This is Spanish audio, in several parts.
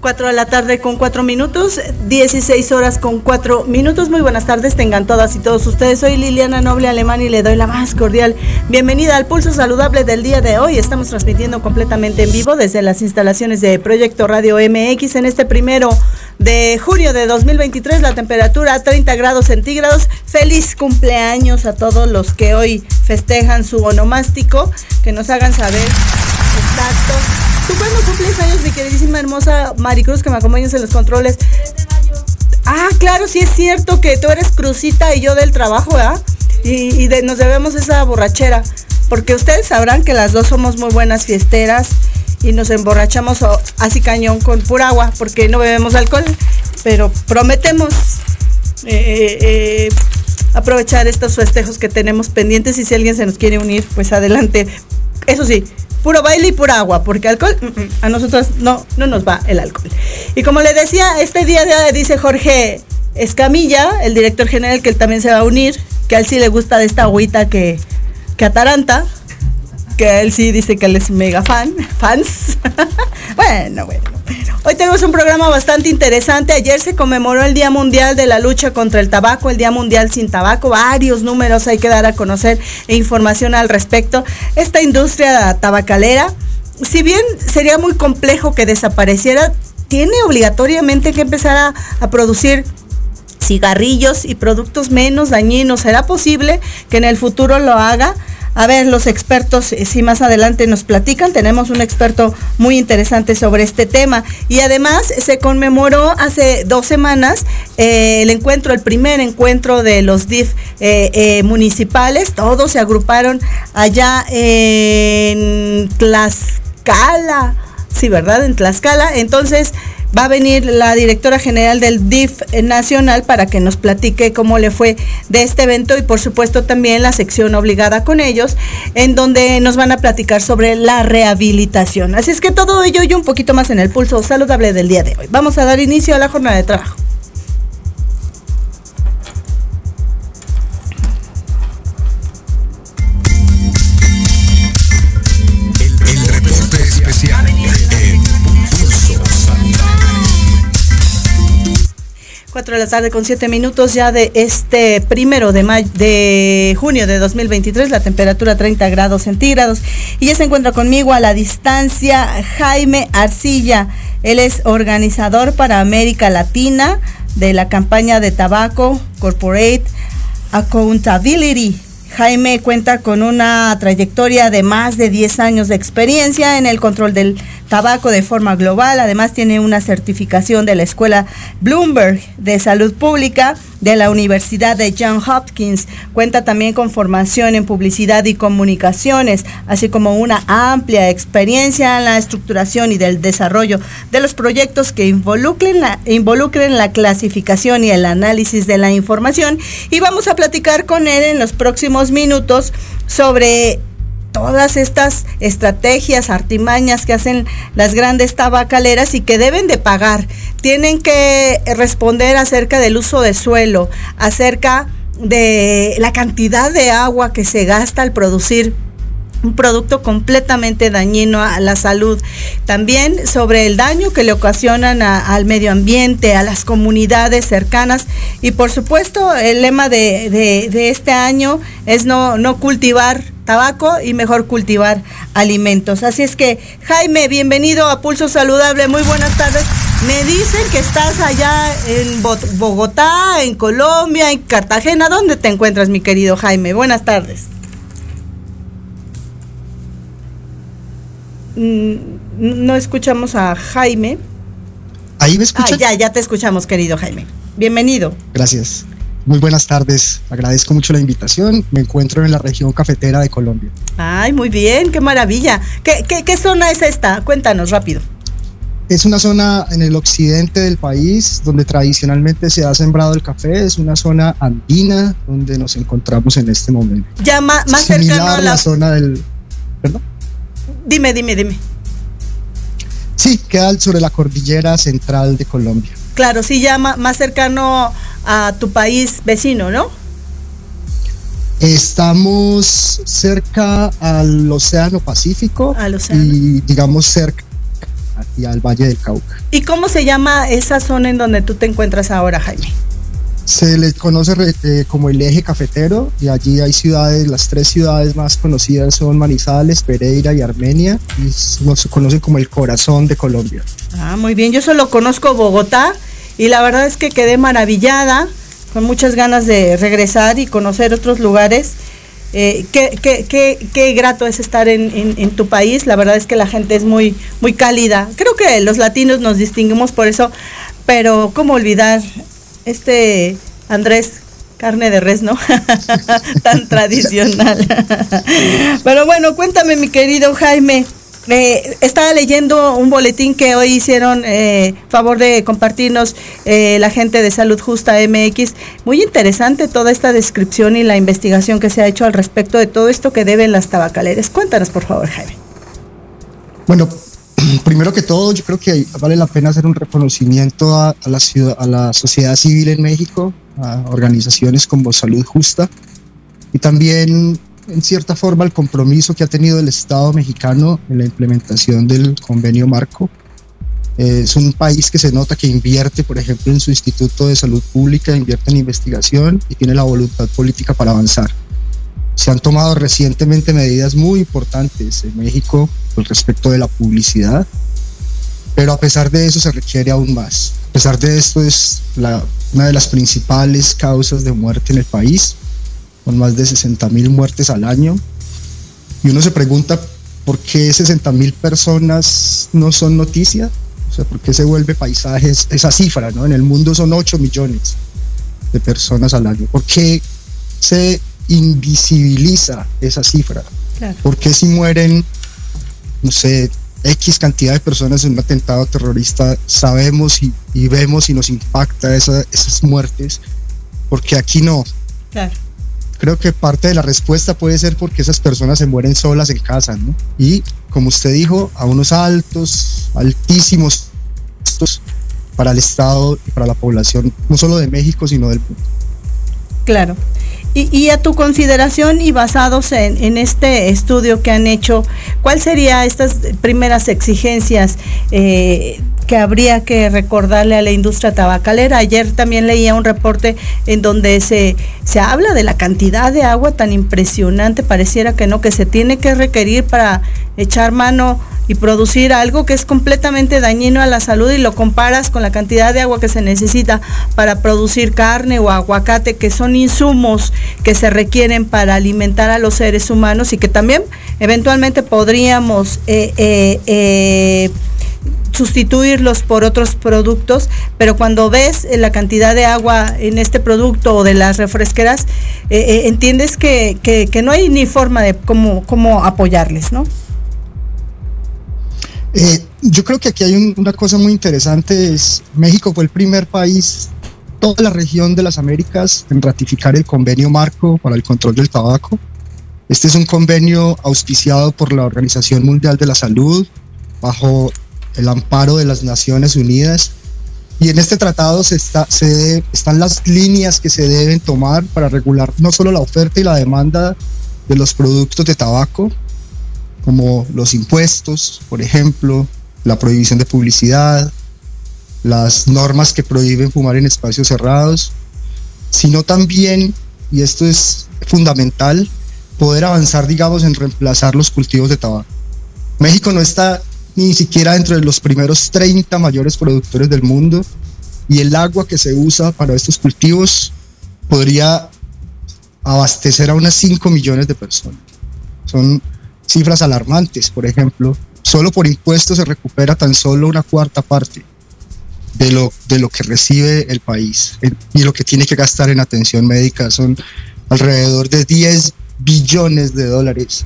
4 de la tarde con 4 minutos, 16 horas con 4 minutos. Muy buenas tardes, tengan todas y todos ustedes. Soy Liliana Noble Alemán y le doy la más cordial bienvenida al Pulso Saludable del día de hoy. Estamos transmitiendo completamente en vivo desde las instalaciones de Proyecto Radio MX en este primero de junio de 2023, la temperatura 30 grados centígrados. Feliz cumpleaños a todos los que hoy festejan su onomástico, que nos hagan saber exacto ¿Tú cuándo cumples años, mi queridísima hermosa Maricruz, que me acompañas en los controles? Ah, claro, sí es cierto que tú eres Crucita y yo del trabajo, ¿verdad? Y, nos debemos esa borrachera. Porque ustedes sabrán que las dos somos muy buenas fiesteras y nos emborrachamos así cañón con pura agua, porque no bebemos alcohol. Pero prometemos eh, eh, aprovechar estos festejos que tenemos pendientes y si alguien se nos quiere unir, pues adelante. Eso sí, puro baile y pura agua, porque alcohol, a nosotros no, no nos va el alcohol. Y como le decía, este día de, dice Jorge Escamilla, el director general, que él también se va a unir, que a él sí le gusta de esta agüita que, que ataranta, que él sí dice que él es mega fan, fans. bueno, bueno. Hoy tenemos un programa bastante interesante. Ayer se conmemoró el Día Mundial de la Lucha contra el Tabaco, el Día Mundial sin Tabaco. Varios números hay que dar a conocer e información al respecto. Esta industria tabacalera, si bien sería muy complejo que desapareciera, tiene obligatoriamente que empezar a, a producir cigarrillos y productos menos dañinos. ¿Será posible que en el futuro lo haga? A ver, los expertos, eh, si más adelante nos platican, tenemos un experto muy interesante sobre este tema. Y además se conmemoró hace dos semanas eh, el encuentro, el primer encuentro de los DIF eh, municipales. Todos se agruparon allá en Tlaxcala. Sí, ¿verdad? En Tlaxcala. Entonces, va a venir la directora general del DIF nacional para que nos platique cómo le fue de este evento y por supuesto también la sección obligada con ellos, en donde nos van a platicar sobre la rehabilitación. Así es que todo ello y un poquito más en el pulso saludable del día de hoy. Vamos a dar inicio a la jornada de trabajo. De la tarde con 7 minutos ya de este primero de, de junio de 2023, la temperatura 30 grados centígrados. Y ya se encuentra conmigo a la distancia Jaime Arcilla. Él es organizador para América Latina de la campaña de tabaco Corporate Accountability Jaime cuenta con una trayectoria de más de 10 años de experiencia en el control del tabaco de forma global. Además tiene una certificación de la Escuela Bloomberg de Salud Pública de la Universidad de Johns Hopkins. Cuenta también con formación en publicidad y comunicaciones, así como una amplia experiencia en la estructuración y del desarrollo de los proyectos que involucren la, involucren la clasificación y el análisis de la información. Y vamos a platicar con él en los próximos minutos sobre todas estas estrategias, artimañas que hacen las grandes tabacaleras y que deben de pagar. Tienen que responder acerca del uso de suelo, acerca de la cantidad de agua que se gasta al producir un producto completamente dañino a la salud. También sobre el daño que le ocasionan al medio ambiente, a las comunidades cercanas. Y por supuesto, el lema de, este año es no, no cultivar tabaco y mejor cultivar alimentos. Así es que, Jaime, bienvenido a Pulso Saludable. Muy buenas tardes. Me dicen que estás allá en Bogotá, en Colombia, en Cartagena. ¿Dónde te encuentras, mi querido Jaime? Buenas tardes. No escuchamos a Jaime. Ahí me escuchan. Ah, ya, ya te escuchamos, querido Jaime. Bienvenido. Gracias. Muy buenas tardes. Agradezco mucho la invitación. Me encuentro en la región cafetera de Colombia. Ay, muy bien, qué maravilla. ¿Qué, qué zona es esta? Cuéntanos rápido. Es una zona en el occidente del país donde tradicionalmente se ha sembrado el café. Es una zona andina donde nos encontramos en este momento. Ya más, cercano a la... zona del. ¿Perdón? Dime, dime, dime. Sí, queda sobre la cordillera central de Colombia. Claro, sí, ya más cercano a tu país vecino, ¿no? Estamos cerca al Océano Pacífico al océano. y digamos cerca y al Valle del Cauca. ¿Y cómo se llama esa zona en donde tú te encuentras ahora, Jaime? Se le conoce eh, como el eje cafetero y allí hay ciudades, las tres ciudades más conocidas son Manizales, Pereira y Armenia y se conoce como el corazón de Colombia. Ah, muy bien, yo solo conozco Bogotá y la verdad es que quedé maravillada, con muchas ganas de regresar y conocer otros lugares eh, qué, qué, qué, qué, grato es estar en, en, tu país. La verdad es que la gente es muy, muy cálida. Creo que los latinos nos distinguimos por eso, pero ¿cómo olvidar este Andrés? Carne de res, ¿no? Tan tradicional. pero bueno, cuéntame, mi querido Jaime, eh, estaba leyendo un boletín que hoy hicieron eh, favor de compartirnos eh, la gente de Salud Justa MX. Muy interesante toda esta descripción y la investigación que se ha hecho al respecto de todo esto que deben las tabacaleras. Cuéntanos, por favor, Jaime. Bueno, primero que todo, yo creo que vale la pena hacer un reconocimiento a, la, ciudad, a la sociedad civil en México, a organizaciones como Salud Justa y también en cierta forma el compromiso que ha tenido el Estado mexicano en la implementación del convenio marco. Es un país que se nota que invierte, por ejemplo, en su Instituto de Salud Pública, invierte en investigación y tiene la voluntad política para avanzar. Se han tomado recientemente medidas muy importantes en México con respecto de la publicidad, pero a pesar de eso se requiere aún más. A pesar de esto es una de las principales causas de muerte en el país con más de 60 mil muertes al año. Y uno se pregunta por qué 60 mil personas no son noticia, o sea, por qué se vuelve paisaje esa cifra, ¿no? En el mundo son 8 millones de personas al año. ¿Por qué se invisibiliza esa cifra? ¿Por qué si mueren, no sé, X cantidad de personas en un atentado terrorista, sabemos y, vemos y nos impacta esas muertes? Porque aquí no. Claro creo que parte de la respuesta puede ser porque esas personas se mueren solas en casa, ¿no? Y como usted dijo, a unos altos, altísimos costos para el Estado y para la población, no solo de México, sino del mundo. Claro. Y, a tu consideración y basados en, este estudio que han hecho, ¿cuál sería estas primeras exigencias eh, que habría que recordarle a la industria tabacalera? Ayer también leía un reporte en donde se, se habla de la cantidad de agua tan impresionante, pareciera que no, que se tiene que requerir para echar mano y producir algo que es completamente dañino a la salud y lo comparas con la cantidad de agua que se necesita para producir carne o aguacate, que son insumos que se requieren para alimentar a los seres humanos y que también eventualmente podríamos eh, eh, eh, sustituirlos por otros productos, pero cuando ves la cantidad de agua en este producto o de las refresqueras, entiendes que, que, no hay ni forma de cómo, cómo apoyarles, ¿no? Yo creo que aquí hay una cosa muy interesante, es México fue el primer país, toda la región de las Américas, en ratificar el convenio marco para el control del tabaco. Este es un convenio auspiciado por la Organización Mundial de la Salud, bajo el amparo de las Naciones Unidas. Y en este tratado se está, se, están las líneas que se deben tomar para regular no solo la oferta y la demanda de los productos de tabaco, como los impuestos, por ejemplo, la prohibición de publicidad, las normas que prohíben fumar en espacios cerrados, sino también, y esto es fundamental, poder avanzar, digamos, en reemplazar los cultivos de tabaco. México no está ni siquiera dentro de los primeros 30 mayores productores del mundo y el agua que se usa para estos cultivos podría abastecer a unas 5 millones de personas. Son cifras alarmantes, por ejemplo. Solo por impuestos se recupera tan solo una cuarta parte de lo, de lo que recibe el país y lo que tiene que gastar en atención médica. Son alrededor de 10 billones de dólares,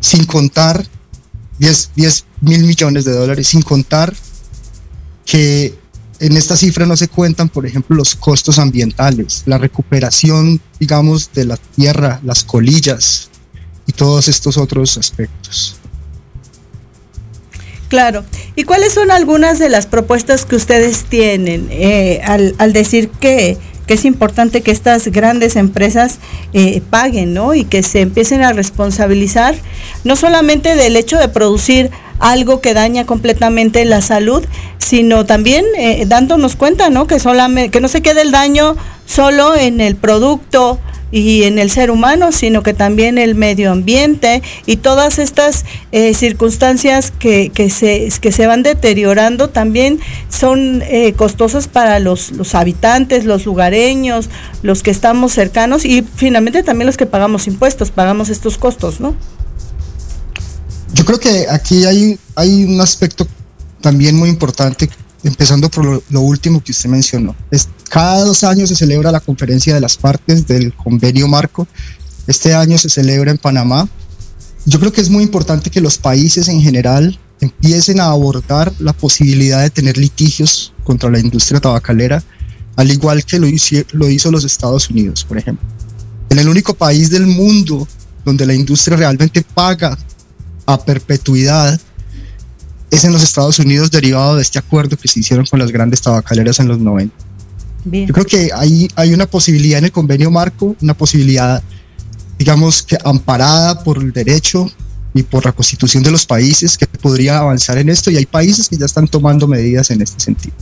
sin contar 10, 10 mil millones de dólares, sin contar que en esta cifra no se cuentan, por ejemplo, los costos ambientales, la recuperación, digamos, de la tierra, las colillas y todos estos otros aspectos. Claro. ¿Y cuáles son algunas de las propuestas que ustedes tienen eh, al, al decir que que es importante que estas grandes empresas eh, paguen, ¿no? Y que se empiecen a responsabilizar, no solamente del hecho de producir algo que daña completamente la salud, sino también eh, dándonos cuenta, ¿no? Que solamente, que no se quede el daño solo en el producto, y en el ser humano, sino que también el medio ambiente y todas estas eh, circunstancias que, que, se, que se van deteriorando también son eh, costosas para los, los habitantes, los lugareños, los que estamos cercanos y finalmente también los que pagamos impuestos, pagamos estos costos, ¿no? Yo creo que aquí hay, hay un aspecto también muy importante empezando por lo, último que usted mencionó. Es, cada dos años se celebra la conferencia de las partes del convenio marco. Este año se celebra en Panamá. Yo creo que es muy importante que los países en general empiecen a abordar la posibilidad de tener litigios contra la industria tabacalera, al igual que lo hizo, lo hizo los Estados Unidos, por ejemplo. En el único país del mundo donde la industria realmente paga a perpetuidad es en los Estados Unidos derivado de este acuerdo que se hicieron con las grandes tabacaleras en los 90. Yo creo que hay, hay una posibilidad en el convenio marco, una posibilidad, digamos, que amparada por el derecho y por la constitución de los países que podría avanzar en esto y hay países que ya están tomando medidas en este sentido.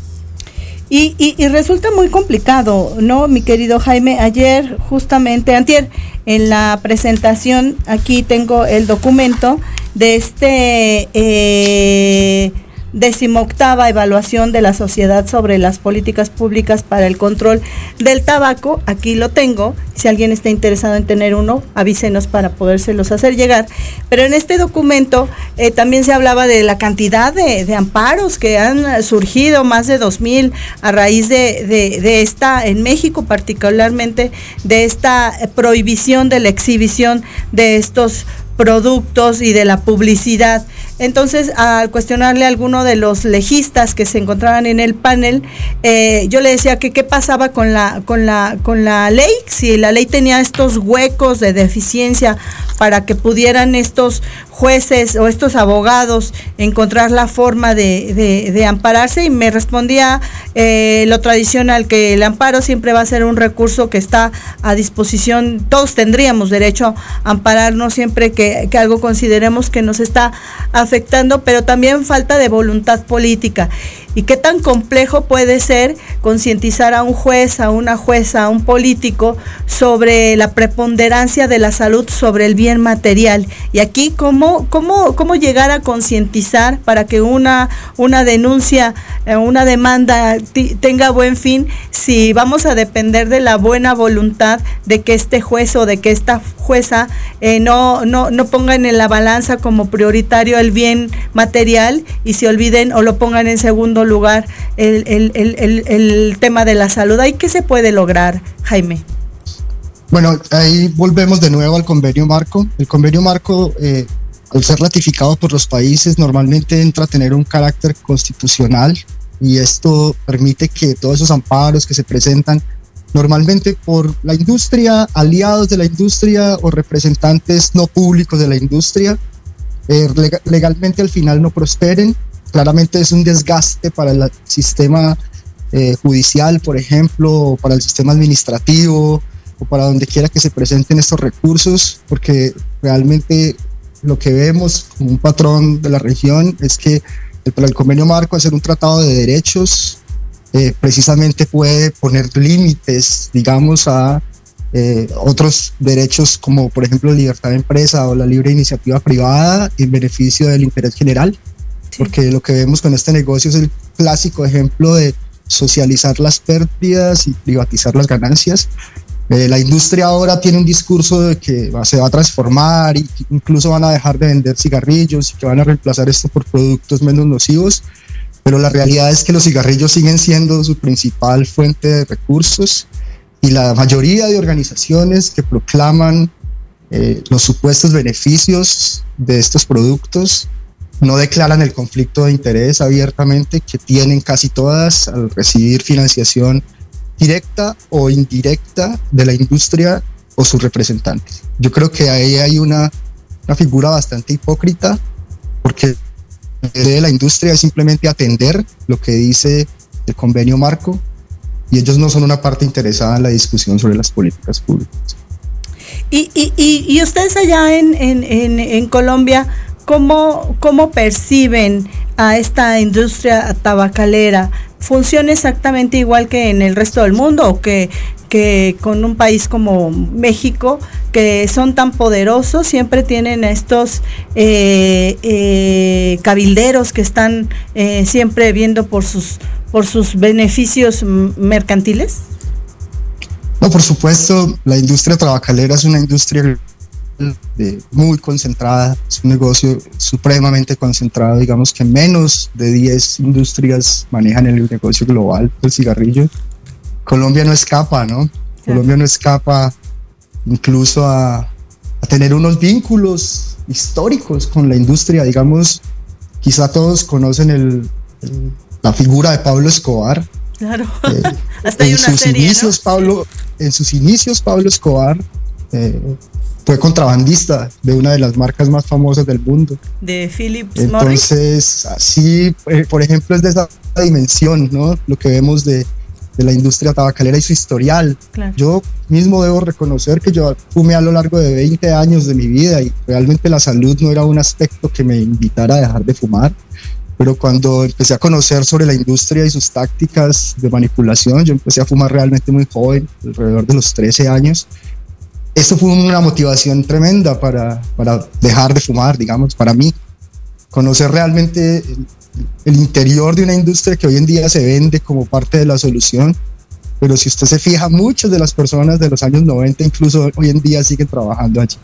Y, y, resulta muy complicado, ¿no, mi querido Jaime? Ayer, justamente, antier, en la presentación, aquí tengo el documento de este eh, decimoctava evaluación de la sociedad sobre las políticas públicas para el control del tabaco. Aquí lo tengo. Si alguien está interesado en tener uno, avísenos para podérselos hacer llegar. Pero en este documento eh, también se hablaba de la cantidad de, amparos que han surgido, más de 2.000 a raíz de, de esta, en México particularmente, de esta prohibición de la exhibición de estos productos y de la publicidad. Entonces, al cuestionarle a alguno de los legistas que se encontraban en el panel, eh, yo le decía que qué pasaba con la, con, la, con la ley, si la ley tenía estos huecos de deficiencia para que pudieran estos jueces o estos abogados encontrar la forma de, ampararse. Y me respondía eh, lo tradicional, que el amparo siempre va a ser un recurso que está a disposición, todos tendríamos derecho a ampararnos siempre que, que algo consideremos que nos está afectando, pero también falta de voluntad política y qué tan complejo puede ser concientizar a un juez, a una jueza, a un político sobre la preponderancia de la salud sobre el bien material. Y aquí, ¿cómo, cómo, cómo llegar a concientizar para que una, una denuncia, eh, una demanda tenga buen fin si vamos a depender de la buena voluntad de que este juez o de que esta jueza eh, no, no, no pongan en la balanza como prioritario el bien material y se olviden o lo pongan en segundo lugar el, tema de la salud. ¿Ahí qué se puede lograr, Jaime? Bueno, ahí volvemos de nuevo al convenio marco. El convenio marco, eh, al ser ratificado por los países, normalmente entra a tener un carácter constitucional y esto permite que todos esos amparos que se presentan normalmente por la industria, aliados de la industria o representantes no públicos de la industria, eh, legalmente al final no prosperen claramente es un desgaste para el sistema eh, judicial, por ejemplo, para el sistema administrativo, o para donde quiera que se presenten estos recursos, porque realmente lo que vemos como un patrón de la región es que el, el convenio marco, al un tratado de derechos, eh, precisamente puede poner límites, digamos, a eh, otros derechos como por ejemplo libertad de empresa o la libre iniciativa privada en beneficio del interés general porque lo que vemos con este negocio es el clásico ejemplo de socializar las pérdidas y privatizar las ganancias. Eh, la industria ahora tiene un discurso de que se va a transformar y incluso van a dejar de vender cigarrillos y que van a reemplazar esto por productos menos nocivos, pero la realidad es que los cigarrillos siguen siendo su principal fuente de recursos y la mayoría de organizaciones que proclaman eh, los supuestos beneficios de estos productos no declaran el conflicto de interés abiertamente que tienen casi todas al recibir financiación directa o indirecta de la industria o sus representantes. Yo creo que ahí hay una, una figura bastante hipócrita porque de la industria es simplemente atender lo que dice el convenio marco y ellos no son una parte interesada en la discusión sobre las políticas públicas. Y, y, y, ustedes allá en, en, en, en Colombia, ¿cómo, ¿cómo perciben a esta industria tabacalera? ¿Funciona exactamente igual que en el resto del mundo o que, que con un país como México, que son tan poderosos, siempre tienen estos eh, eh, cabilderos que están eh, siempre viendo por sus, por sus beneficios mercantiles? No, por supuesto, la industria tabacalera es una industria muy concentrada, es un negocio supremamente concentrado, digamos que menos de 10 industrias manejan el negocio global del cigarrillo. Colombia no escapa, ¿no? Colombia no escapa incluso a, a tener unos vínculos históricos con la industria, digamos, quizá todos conocen el, la figura de Pablo Escobar. Claro, eh, hasta en sus inicios, Pablo, en sus inicios, Pablo Escobar eh, fue contrabandista de una de las marcas más famosas del mundo. De Philips Entonces, así, eh, por ejemplo, es de esa dimensión, ¿no? Lo que vemos de, de la industria tabacalera y su historial. Yo mismo debo reconocer que yo fumé a lo largo de 20 años de mi vida y realmente la salud no era un aspecto que me invitara a dejar de fumar. Pero cuando empecé a conocer sobre la industria y sus tácticas de manipulación, yo empecé a fumar realmente muy joven, alrededor de los 13 años. Eso fue una motivación tremenda para, para dejar de fumar, digamos, para mí. Conocer realmente el interior de una industria que hoy en día se vende como parte de la solución, pero si usted se fija, muchas de las personas de los años 90 incluso hoy en día siguen trabajando allí.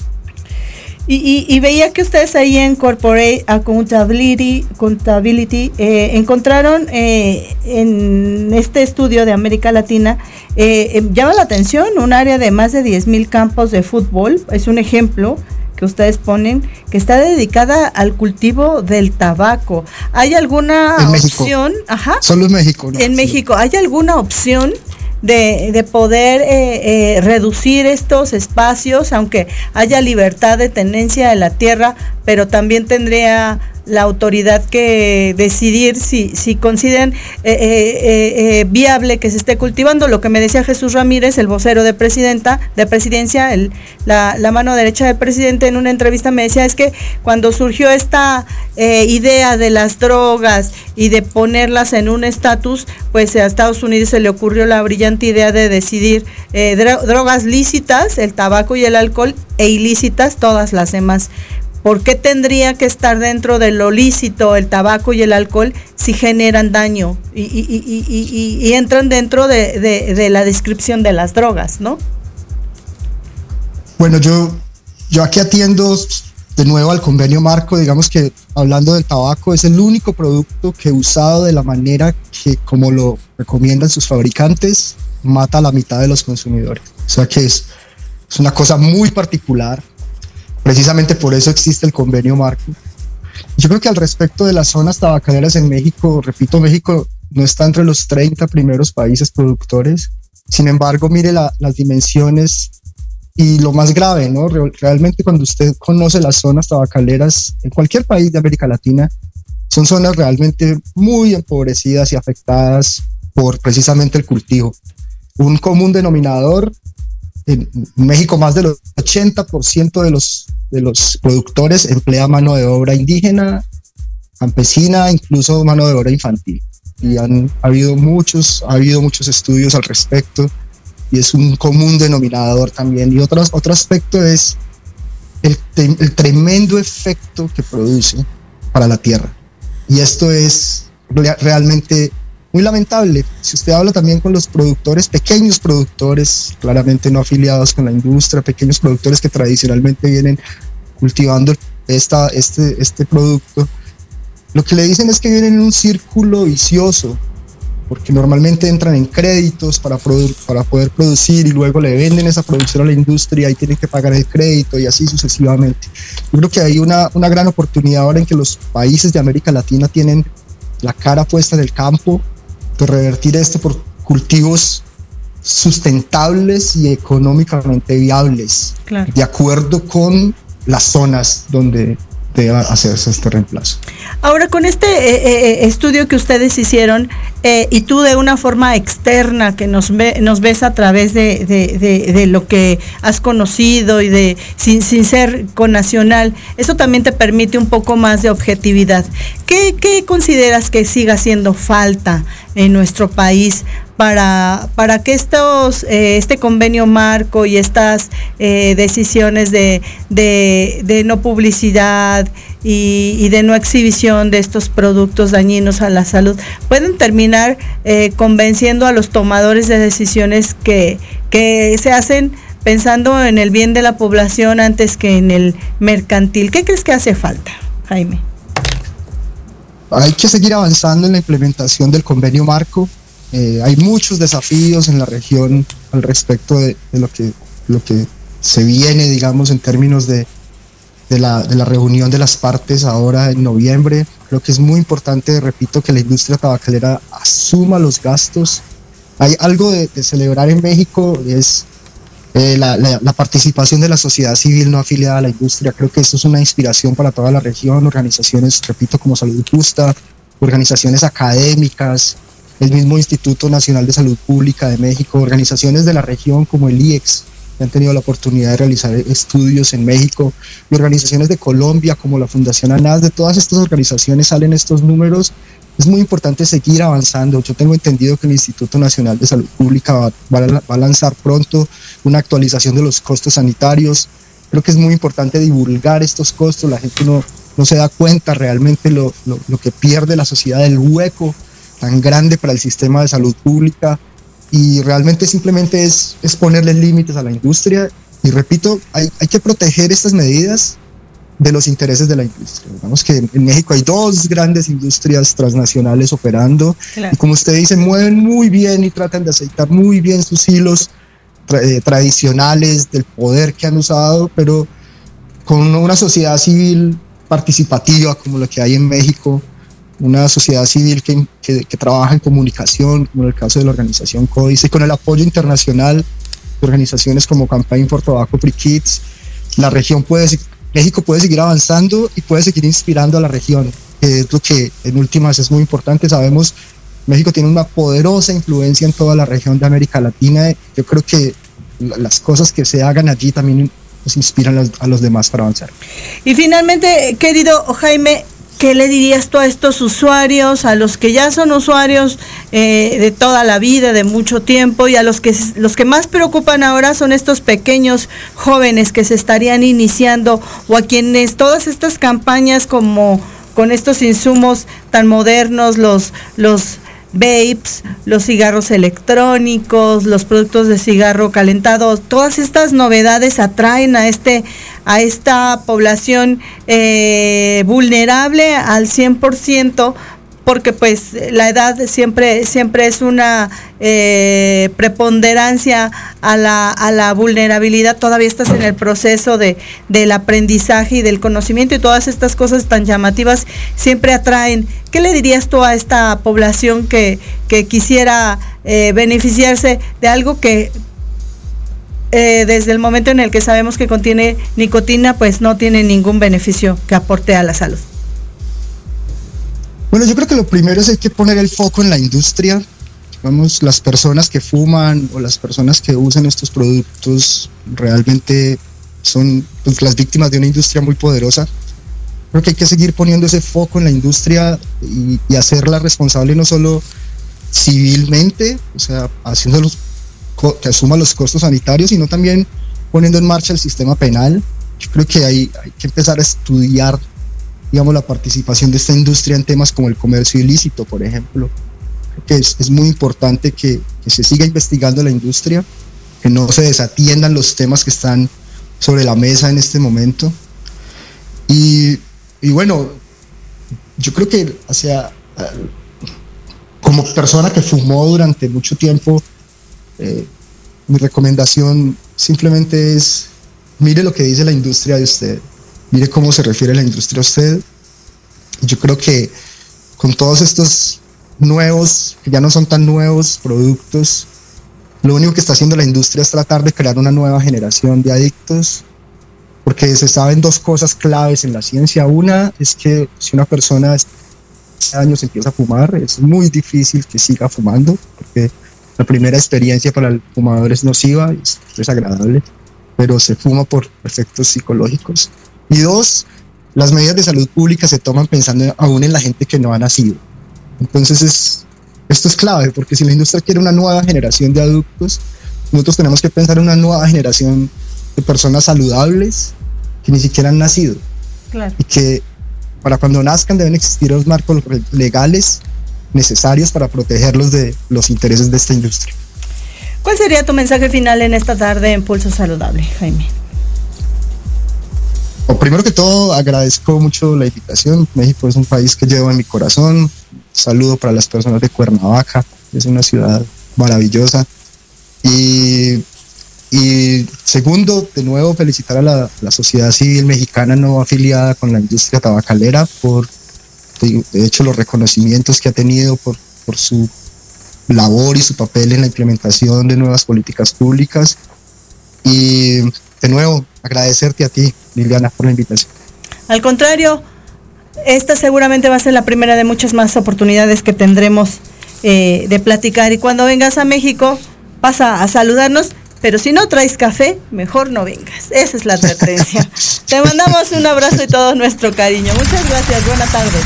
Y, veía que ustedes ahí en Corporate Accountability, Accountability eh, encontraron eh, en este estudio de América Latina, eh, llama la atención un área de más de 10 mil campos de fútbol, es un ejemplo, que ustedes ponen que está dedicada al cultivo del tabaco. ¿Hay alguna opción? Ajá. Solo en México. En México, ¿hay alguna opción? De, de, poder eh, eh, reducir estos espacios, aunque haya libertad de tenencia de la tierra, pero también tendría la autoridad que decidir si, si consideran eh, eh, eh, viable que se esté cultivando. Lo que me decía Jesús Ramírez, el vocero de presidenta, de presidencia, el, la, la, mano derecha del presidente, en una entrevista me decía es que cuando surgió esta idea de las drogas y de ponerlas en un estatus, pues a Estados Unidos se le ocurrió la brillante idea de decidir drogas lícitas, el tabaco y el alcohol, e ilícitas todas las demás. ¿Por qué tendría que estar dentro de lo lícito el tabaco y el alcohol si generan daño y, entran dentro de, la descripción de las drogas, no? Bueno, yo, yo aquí atiendo de nuevo al convenio marco, digamos que hablando del tabaco es el único producto que usado de la manera que como lo recomiendan sus fabricantes, mata a la mitad de los consumidores. O sea que es, es una cosa muy particular Precisamente por eso existe el convenio marco. Yo creo que al respecto de las zonas tabacaleras en México, repito, México no está entre los 30 primeros países productores. Sin embargo, mire las dimensiones y lo más grave, ¿no? Realmente cuando usted conoce las zonas tabacaleras en cualquier país de América Latina, son zonas realmente muy empobrecidas y afectadas por precisamente el cultivo. Un común denominador en México más del 80% de los, de los productores emplea mano de obra indígena, campesina, incluso mano de obra infantil. Y han ha habido muchos, ha habido muchos estudios al respecto y es un común denominador también. Y otro, otro aspecto es el, el tremendo efecto que produce para la tierra. y esto es realmente muy lamentable. Si usted habla también con los productores, pequeños productores, claramente no afiliados con la industria, pequeños productores que tradicionalmente vienen cultivando esta, este, este producto, lo que le dicen es que vienen en un círculo vicioso, porque normalmente entran en créditos para, para poder producir y luego le venden esa producción a la industria y tienen que pagar el crédito y así sucesivamente. Yo creo que hay una, una gran oportunidad ahora en que los países de América Latina tienen la cara puesta en el campo de revertir esto por cultivos sustentables y económicamente viables, de acuerdo con las zonas donde deba hacerse este reemplazo. Ahora, con este eh, eh, eh, estudio que ustedes hicieron y tú de una forma externa que nos, ve, nos ves a través de, de, lo que has conocido y de sin, sin ser con nacional, eso también te permite un poco más de objetividad. ¿Qué, consideras que siga haciendo falta en nuestro país para, para que estos, eh, este convenio marco y estas eh, decisiones de, de, no publicidad y, de no exhibición de estos productos dañinos a la salud pueden terminar eh, convenciendo a los tomadores de decisiones que, que se hacen pensando en el bien de la población antes que en el mercantil. ¿Qué crees que hace falta, Jaime? Hay que seguir avanzando en la implementación del convenio marco eh, hay muchos desafíos en la región al respecto de, lo, que, lo que se viene, digamos, en términos de, de, la, de la reunión de las partes ahora en noviembre. Creo que es muy importante, repito, que la industria tabacalera asuma los gastos. Hay algo de, celebrar en México, es eh, la, la, la, participación de la sociedad civil no afiliada a la industria. Creo que esto es una inspiración para toda la región, organizaciones, repito, como Salud Justa, organizaciones académicas, el mismo Instituto Nacional de Salud Pública de México, organizaciones de la región como el IEX, que han tenido la oportunidad de realizar estudios en México, y organizaciones de Colombia como la Fundación ANAS, de todas estas organizaciones salen estos números. Es muy importante seguir avanzando. Yo tengo entendido que el Instituto Nacional de Salud Pública va, a lanzar pronto una actualización de los costos sanitarios. Creo que es muy importante divulgar estos costos. La gente no, no se da cuenta realmente lo, lo, que pierde la sociedad, el hueco tan grande para el sistema de salud pública y realmente simplemente es, es ponerle límites a la industria y repito, hay, hay que proteger estas medidas de los intereses de la industria. Digamos que en México hay dos grandes industrias transnacionales operando y como usted dice, mueven muy bien y tratan de aceitar muy bien sus hilos eh, tradicionales del poder que han usado, pero con una sociedad civil participativa como la que hay en México, una sociedad civil que, que, trabaja en comunicación, como en el caso de la organización Códice, con el apoyo internacional de organizaciones como Campaign for Tobacco Free Kids, la región puede, México puede seguir avanzando y puede seguir inspirando a la región, que es lo que en últimas es muy importante. Sabemos, México tiene una poderosa influencia en toda la región de América Latina. Yo creo que las cosas que se hagan allí también nos inspiran a los demás para avanzar. Y finalmente, querido Jaime, ¿Qué le dirías tú a estos usuarios, a los que ya son usuarios eh, de toda la vida, de mucho tiempo, y a los que, los que más preocupan ahora son estos pequeños jóvenes que se estarían iniciando, o a quienes todas estas campañas como con estos insumos tan modernos, los, los vapes, los cigarros electrónicos, los productos de cigarro calentado, todas estas novedades atraen a este a esta población eh, vulnerable al 100% porque pues la edad siempre, siempre es una eh, preponderancia a la, a la, vulnerabilidad, todavía estás en el proceso de, del aprendizaje y del conocimiento y todas estas cosas tan llamativas siempre atraen. ¿Qué le dirías tú a esta población que, que quisiera eh, beneficiarse de algo que eh, desde el momento en el que sabemos que contiene nicotina, pues no tiene ningún beneficio que aporte a la salud? Bueno, yo creo que lo primero es hay que poner el foco en la industria. Vamos, las personas que fuman o las personas que usan estos productos realmente son pues, las víctimas de una industria muy poderosa. Creo que hay que seguir poniendo ese foco en la industria y, hacerla responsable no solo civilmente, o sea, haciendo los, que asuma los costos sanitarios, sino también poniendo en marcha el sistema penal. Yo creo que hay, hay que empezar a estudiar digamos, la participación de esta industria en temas como el comercio ilícito, por ejemplo. Creo que es, es muy importante que, que, se siga investigando la industria, que no se desatiendan los temas que están sobre la mesa en este momento. Y, y bueno, yo creo que hacia, como persona que fumó durante mucho tiempo, eh, mi recomendación simplemente es mire lo que dice la industria de usted, mire cómo se refiere la industria a usted. Yo creo que con todos estos nuevos, que ya no son tan nuevos productos, lo único que está haciendo la industria es tratar de crear una nueva generación de adictos, porque se saben dos cosas claves en la ciencia. Una es que si una persona años empieza a fumar, es muy difícil que siga fumando, porque la primera experiencia para el fumador es nociva, es desagradable pero se fuma por efectos psicológicos. Y dos, las medidas de salud pública se toman pensando aún en la gente que no ha nacido. Entonces es, esto es clave, porque si la industria quiere una nueva generación de adultos, nosotros tenemos que pensar en una nueva generación de personas saludables que ni siquiera han nacido. Claro. Y que para cuando nazcan deben existir los marcos legales necesarios para protegerlos de los intereses de esta industria. ¿Cuál sería tu mensaje final en esta tarde en Pulso Saludable, Jaime? Primero que todo, agradezco mucho la invitación. México es un país que llevo en mi corazón. Saludo para las personas de Cuernavaca, es una ciudad maravillosa. Y, segundo, de nuevo, felicitar a la, sociedad civil mexicana no afiliada con la industria tabacalera por, de hecho, los reconocimientos que ha tenido por, por su labor y su papel en la implementación de nuevas políticas públicas. Y de nuevo, agradecerte a ti, Liliana, por la invitación. Al contrario, esta seguramente va a ser la primera de muchas más oportunidades que tendremos eh, de platicar. Y cuando vengas a México, pasa a saludarnos. Pero si no traes café, mejor no vengas. Esa es la advertencia. Te mandamos un abrazo y todo nuestro cariño. Muchas gracias. Buenas tardes.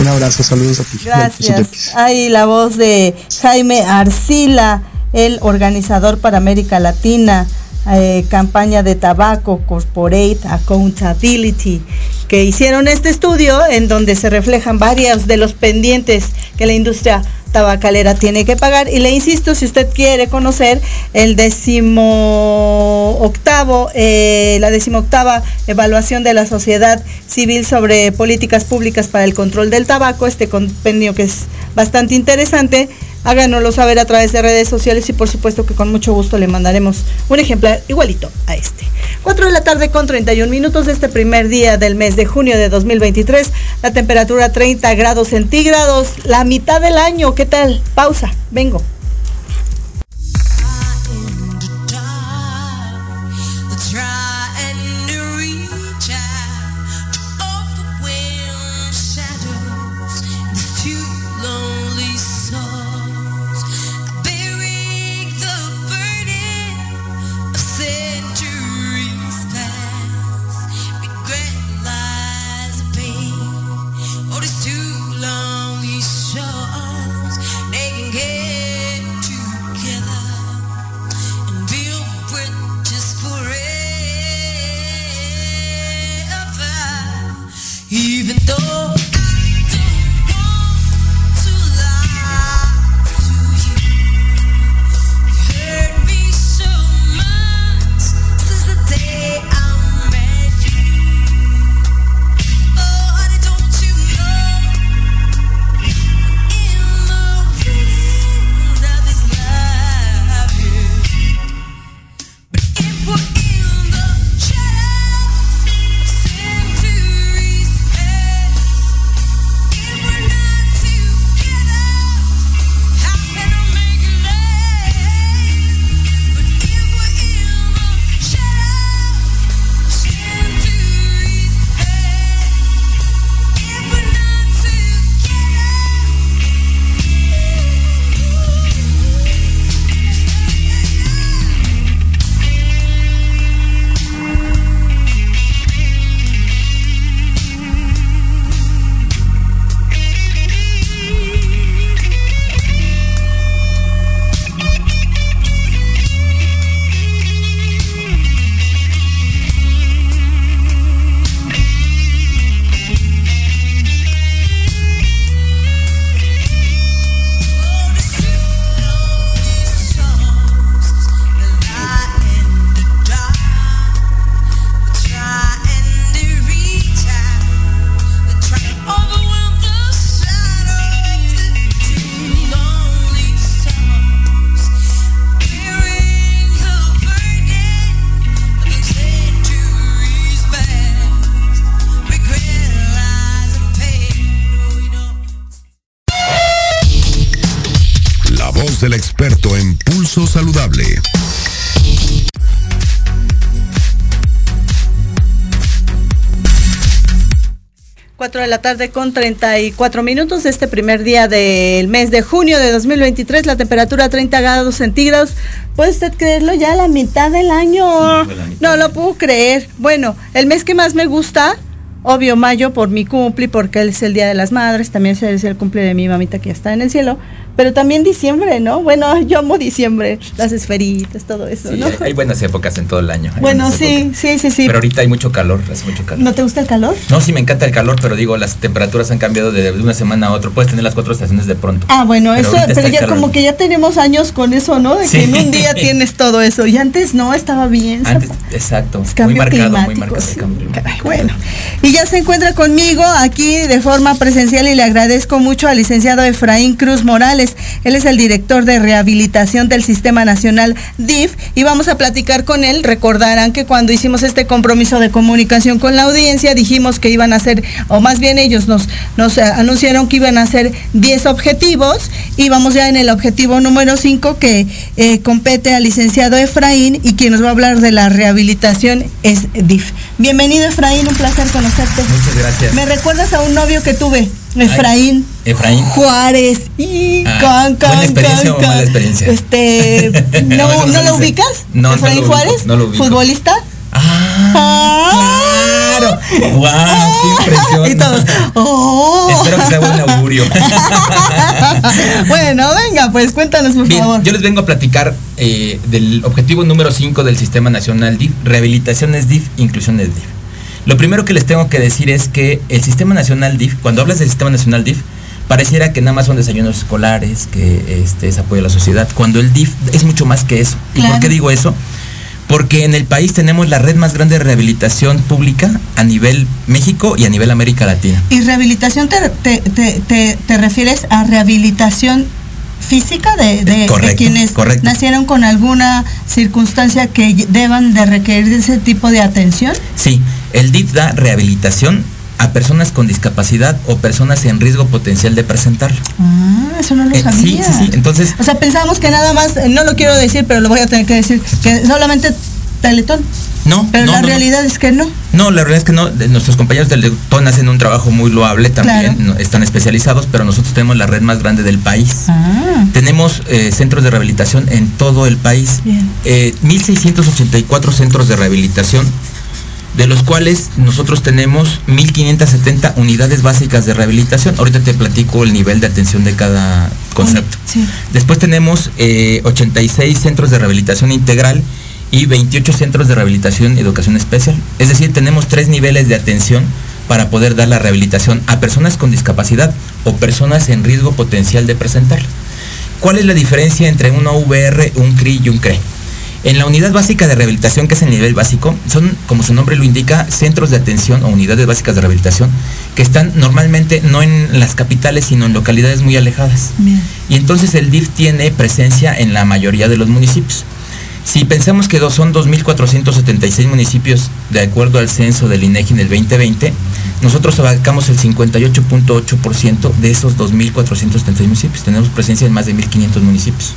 Un abrazo, saludos a ti. Gracias. Ahí la voz de Jaime Arcila, el organizador para América Latina, eh, campaña de tabaco, Corporate Accountability, que hicieron este estudio en donde se reflejan varios de los pendientes que la industria tabacalera tiene que pagar. Y le insisto, si usted quiere conocer el décimo octavo, eh, la decimoctava evaluación de la sociedad civil sobre políticas públicas para el control del tabaco, este compendio que es bastante interesante, háganoslo saber a través de redes sociales y por supuesto que con mucho gusto le mandaremos un ejemplar igualito a este. 4 de la tarde con 31 minutos de este primer día del mes de junio de 2023, la temperatura 30 grados centígrados, la mitad del año, ¿qué tal? Pausa, vengo. 4 de la tarde con 34 minutos de este primer día del mes de junio de 2023, la temperatura 30 grados centígrados. ¿Puede usted creerlo? Ya la mitad del año. No lo puedo creer. Bueno, el mes que más me gusta, obvio mayo por mi cumple, porque es el Día de las Madres, también es el cumple de mi mamita que ya está en el cielo, pero también diciembre, ¿no? Bueno, yo amo diciembre, las esferitas, todo eso, ¿no? Hay, buenas épocas en todo el año. Bueno, sí, sí, sí, sí. Pero ahorita hay mucho calor, hace mucho calor. ¿No te gusta el calor? No, sí, me encanta el calor, pero digo, las temperaturas han cambiado de, una semana a otra. Puedes tener las cuatro estaciones de pronto. Ah, bueno, eso, pero ya como que ya tenemos años con eso, ¿no? De que en un día tienes todo eso. Y antes no, estaba bien. Antes, exacto. muy marcado, muy marcado. bueno, y ya se encuentra conmigo aquí de forma presencial y le agradezco mucho al licenciado Efraín Cruz Morales. Él es el director de rehabilitación del Sistema Nacional DIF y vamos a platicar con él. Recordarán que cuando hicimos este compromiso de comunicación con la audiencia dijimos que iban a ser, o más bien ellos nos, eh, anunciaron que iban a ser 10 objetivos y vamos ya en el objetivo número 5 que eh, compete al licenciado Efraín y quien nos va a hablar de la rehabilitación es DIF. Bienvenido Efraín, un placer Muchas gracias. ¿Me recuerdas a un novio que tuve? Efraín. Efraín. Juárez. Y ah, can, ¿Buena experiencia o mala experiencia? Este, ¿no, ¿no, lo ubicas? No, Efraín no Juárez, no lo ubico. futbolista. Ah, ah. claro. ¡Guau! ¡Qué impresión! Y todos, ¡oh! Espero que sea buen augurio. bueno, venga, pues cuéntanos, por Bien, favor. Yo les vengo a platicar eh, del objetivo número 5 del Sistema Nacional DIF. Rehabilitación es DIF, inclusión es DIF. Lo primero que les tengo que decir es que el Sistema Nacional DIF, cuando hablas del Sistema Nacional DIF, pareciera que nada más son desayunos escolares, que este, es apoyo a la sociedad, cuando el DIF es mucho más que eso. ¿Y por qué digo eso? Porque en el país tenemos la red más grande de rehabilitación pública a nivel México y a nivel América Latina. ¿Y rehabilitación te, refieres a rehabilitación física de, de, quienes nacieron con alguna circunstancia que deban de requerir ese tipo de atención? Sí, el DIF da rehabilitación a personas con discapacidad o personas en riesgo potencial de presentarlo. Ah, eso no lo sabía. Sí, sí, sí. Entonces. O sea, pensamos que nada más, no lo quiero decir, pero lo voy a tener que decir, que solamente Teletón. No. Pero la realidad es que no. No, la realidad es que no. Nuestros compañeros del Teletón hacen un trabajo muy loable también, están especializados, pero nosotros tenemos la red más grande del país. Ah. Tenemos eh, centros de rehabilitación en todo el país. Eh, 1.684 centros de rehabilitación de los cuales nosotros tenemos 1.570 unidades básicas de rehabilitación. Ahorita te platico el nivel de atención de cada concepto. Después tenemos 86 eh, centros de rehabilitación integral y 28 centros de rehabilitación y educación especial. Es decir, tenemos tres niveles de atención para poder dar la rehabilitación a personas con discapacidad o personas en riesgo potencial de presentar. ¿Cuál es la diferencia entre una VR, un CRI y un CRE? En la unidad básica de rehabilitación, que es el nivel básico, son, como su nombre lo indica, centros de atención o unidades básicas de rehabilitación que están normalmente no en las capitales, sino en localidades muy alejadas. Y entonces el DIF tiene presencia en la mayoría de los municipios. Si pensamos que son 2.476 municipios de acuerdo al censo del INEGI en el 2020, nosotros abarcamos el 58.8% de esos 2.476 municipios. Tenemos presencia en más de 1.500 municipios.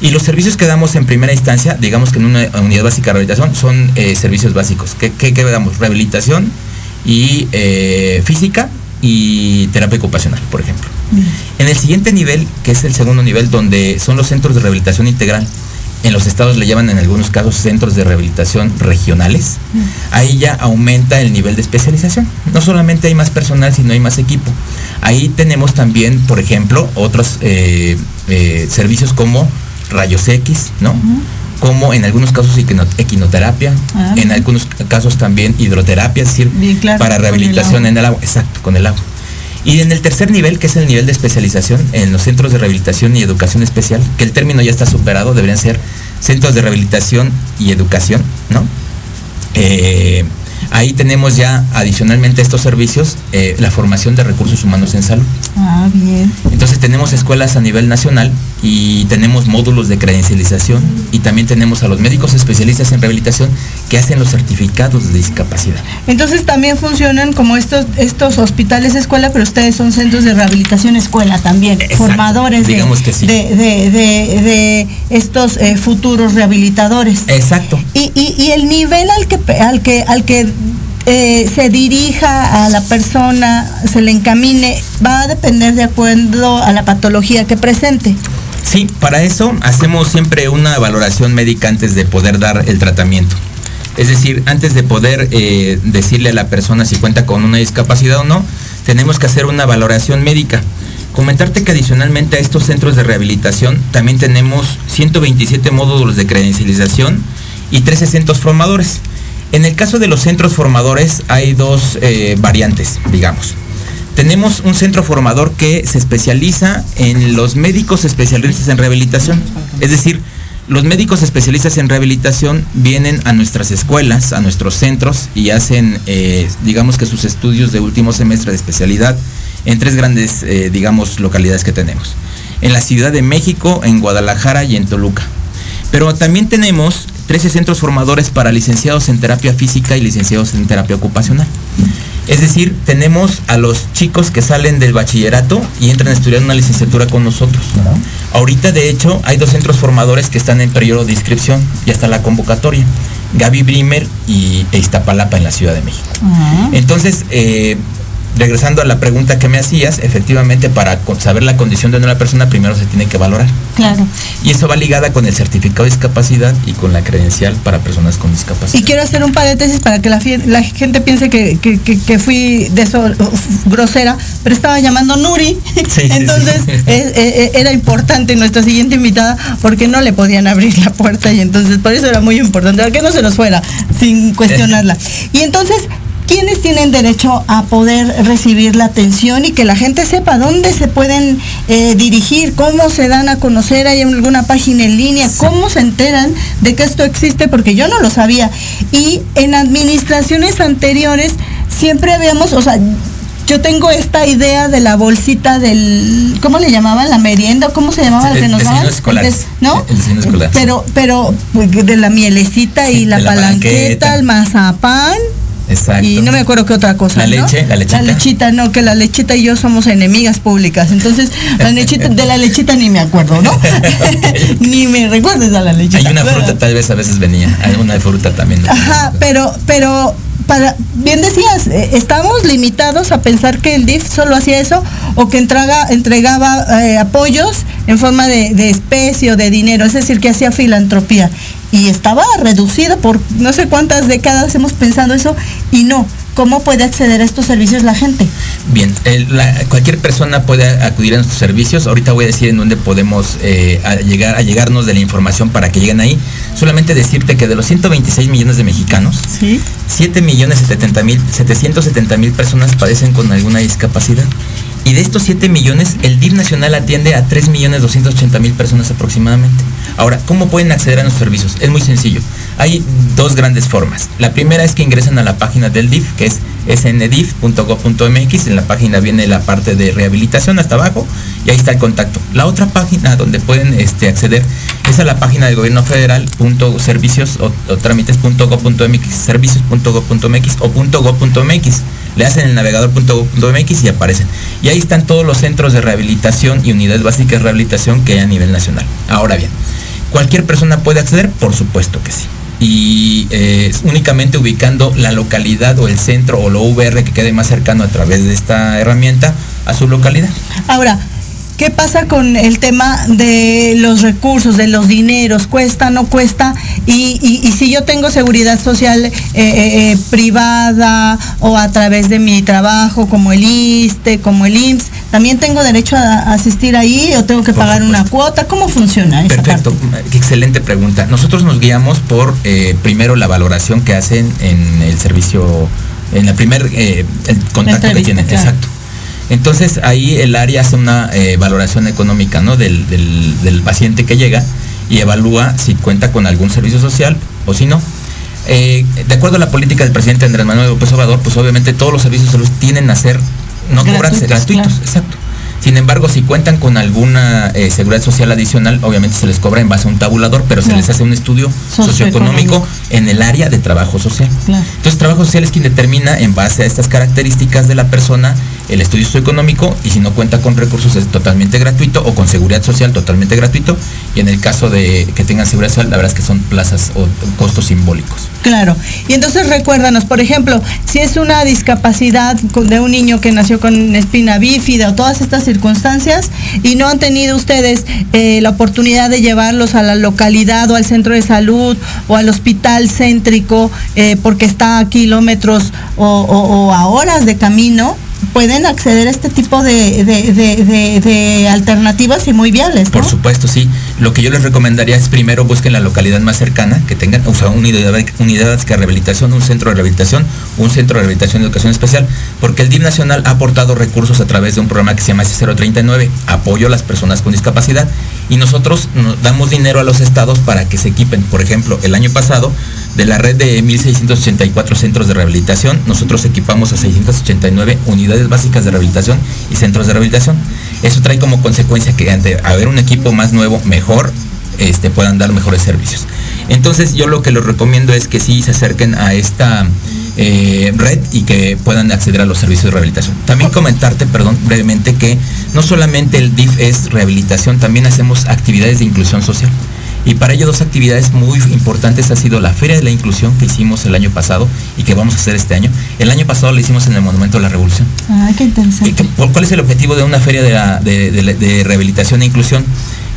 Y los servicios que damos en primera instancia, digamos que en una unidad básica de rehabilitación, son eh, servicios básicos. ¿Qué, qué, damos? Rehabilitación y eh, física y terapia ocupacional, por ejemplo. En el siguiente nivel, que es el segundo nivel, donde son los centros de rehabilitación integral, en los estados le llaman en algunos casos centros de rehabilitación regionales, ahí ya aumenta el nivel de especialización. No solamente hay más personal, sino hay más equipo. Ahí tenemos también, por ejemplo, otros eh, eh, servicios como rayos X, ¿no? Como en algunos casos equinoterapia, ah, en algunos casos también hidroterapia, es decir, para rehabilitación en el agua, exacto, con el agua. Y en el tercer nivel, que es el nivel de especialización en los centros de rehabilitación y educación especial, que el término ya está superado, deberían ser centros de rehabilitación y educación, ¿no? Eh, ahí tenemos ya adicionalmente estos servicios eh, la formación de recursos humanos en salud. Ah, bien. Entonces tenemos escuelas a nivel nacional y tenemos módulos de credencialización y también tenemos a los médicos especialistas en rehabilitación que hacen los certificados de discapacidad. Entonces también funcionan como estos, estos hospitales escuela, pero ustedes son centros de rehabilitación escuela también, formadores digamos de, que sí. de, estos eh, futuros rehabilitadores. Exacto. Y, y, el nivel al que, al que, al que eh, se dirija a la persona, se le encamine, va a depender de acuerdo a la patología que presente. Sí, para eso hacemos siempre una valoración médica antes de poder dar el tratamiento. Es decir, antes de poder eh, decirle a la persona si cuenta con una discapacidad o no, tenemos que hacer una valoración médica. Comentarte que adicionalmente a estos centros de rehabilitación también tenemos 127 módulos de credencialización y 13 centros formadores. En el caso de los centros formadores hay dos eh, variantes, digamos. Tenemos un centro formador que se especializa en los médicos especialistas en rehabilitación. Es decir, los médicos especialistas en rehabilitación vienen a nuestras escuelas, a nuestros centros y hacen, eh, digamos que sus estudios de último semestre de especialidad en tres grandes, eh, digamos, localidades que tenemos. En la Ciudad de México, en Guadalajara y en Toluca. Pero también tenemos 13 centros formadores para licenciados en terapia física y licenciados en terapia ocupacional. Es decir, tenemos a los chicos que salen del bachillerato y entran a estudiar una licenciatura con nosotros. Ahorita, de hecho, hay dos centros formadores que están en periodo de inscripción y hasta la convocatoria. Gaby Brimer y Iztapalapa en la Ciudad de México. Entonces, eh, regresando a la pregunta que me hacías, efectivamente para saber la condición de una persona primero se tiene que valorar. Claro. Y eso va ligada con el certificado de discapacidad y con la credencial para personas con discapacidad. Y quiero hacer un paréntesis para que la, gente piense que, fui de eso grosera, pero estaba llamando Nuri. entonces eh, eh, eh, era importante nuestra siguiente invitada porque no le podían abrir la puerta y entonces por eso era muy importante, que no se nos fuera sin cuestionarla. Y entonces ¿Quiénes tienen derecho a poder recibir la atención y que la gente sepa dónde se pueden eh, dirigir, cómo se dan a conocer, hay alguna página en línea, cómo se enteran de que esto existe, porque yo no lo sabía. Y en administraciones anteriores siempre habíamos, o sea, yo tengo esta idea de la bolsita del, ¿cómo le llamaban? La merienda, ¿cómo se llamaba el, que nos daban? ¿No? Pero, pero pues, de la mielecita y la, palanqueta, el mazapán Exacto. Y no me acuerdo qué otra cosa. La leche, la lechita. La lechita, no, que la lechita y yo somos enemigas públicas. Entonces, la lechita, de la lechita ni me acuerdo, ¿no? ni me recuerdes a la lechita. Hay una fruta, tal vez a veces venía. Alguna de fruta también. Ajá, pero, pero para, bien decías, eh, estamos limitados a pensar que el DIF solo hacía eso o que entrega, entregaba eh, apoyos en forma de, de especie o de dinero, es decir, que hacía filantropía y estaba reducido por no sé cuántas décadas hemos pensado eso y no. ¿Cómo puede acceder a estos servicios la gente? Bien, cualquier persona puede acudir a nuestros servicios. Ahorita voy a decir en dónde podemos eh, llegar a llegarnos de la información para que lleguen ahí. Solamente decirte que de los 126 millones de mexicanos, ¿Sí? 7 millones 770 mil personas padecen con alguna discapacidad. Y de estos 7 millones, el DIF nacional atiende a 3 millones 280 mil personas aproximadamente. Ahora, ¿cómo pueden acceder a los servicios? Es muy sencillo. Hay dos grandes formas. La primera es que ingresen a la página del DIF, que es sndif.gov.mx. En la página viene la parte de rehabilitación hasta abajo y ahí está el contacto. La otra página donde pueden este, acceder es a la página del gobierno federal, servicios o, o trámites.gov.mx, servicios.gov.mx o .gov.mx le hacen el navegador.mx y aparecen. Y ahí están todos los centros de rehabilitación y unidades básicas de rehabilitación que hay a nivel nacional. Ahora bien, ¿cualquier persona puede acceder? Por supuesto que sí. Y eh, únicamente ubicando la localidad o el centro o lo VR que quede más cercano a través de esta herramienta a su localidad. Ahora, ¿Qué pasa con el tema de los recursos, de los dineros? ¿Cuesta, no cuesta? Y, si yo tengo seguridad social eh, eh, eh, privada o a través de mi trabajo, como el ISTE, como el IMSS, ¿también tengo derecho a asistir ahí o tengo que pagar una cuota? ¿Cómo funciona? Perfecto, excelente pregunta. Nosotros nos guiamos por primero la valoración que hacen en el servicio, en la primer contacto que tienen. Exacto. Entonces ahí el área hace una eh, valoración económica ¿no? del, paciente que llega y evalúa si cuenta con algún servicio social o si no. Eh, de acuerdo a la política del presidente Andrés Manuel López Obrador, pues obviamente todos los servicios de salud tienen a ser no cobranse, gratuitos, exacto. Sin embargo, si cuentan con alguna eh, seguridad social adicional, obviamente se les cobra en base a un tabulador, pero se les hace un estudio socioeconómico en el área de trabajo social. Entonces, trabajo social es quien determina en base a estas características de la persona el estudio socioeconómico y si no cuenta con recursos es totalmente gratuito o con seguridad social totalmente gratuito y en el caso de que tengan seguridad social la verdad es que son plazas o costos simbólicos. Claro, y entonces recuérdanos, por ejemplo, si es una discapacidad de un niño que nació con espina bífida o todas estas circunstancias y no han tenido ustedes eh, la oportunidad de llevarlos a la localidad o al centro de salud o al hospital céntrico eh, porque está a kilómetros o a horas de camino, pueden acceder a este tipo de, alternativas y muy viables. Por supuesto, sí. Lo que yo les recomendaría es primero busquen la localidad más cercana, que tengan o sea, unidad, unidades de rehabilitación, un centro de rehabilitación, un centro de rehabilitación de educación especial, porque el DIF Nacional ha aportado recursos a través de un programa que se llama C039, apoyo a las personas con discapacidad, y nosotros damos dinero a los estados para que se equipen. Por ejemplo, el año pasado, de la red de 1.684 centros de rehabilitación, nosotros equipamos a 689 unidades básicas de rehabilitación y centros de rehabilitación. Eso trae como consecuencia que ante haber un equipo más nuevo, mejor, este, puedan dar mejores servicios. Entonces yo lo que les recomiendo es que sí se acerquen a esta eh, red y que puedan acceder a los servicios de rehabilitación. También comentarte, perdón, brevemente que no solamente el DIF es rehabilitación, también hacemos actividades de inclusión social. Y para ello dos actividades muy importantes ha sido la Feria de la Inclusión que hicimos el año pasado y que vamos a hacer este año. El año pasado la hicimos en el Monumento de la Revolución. Ah, qué interesante. ¿Cuál es el objetivo de una feria de, de rehabilitación e inclusión?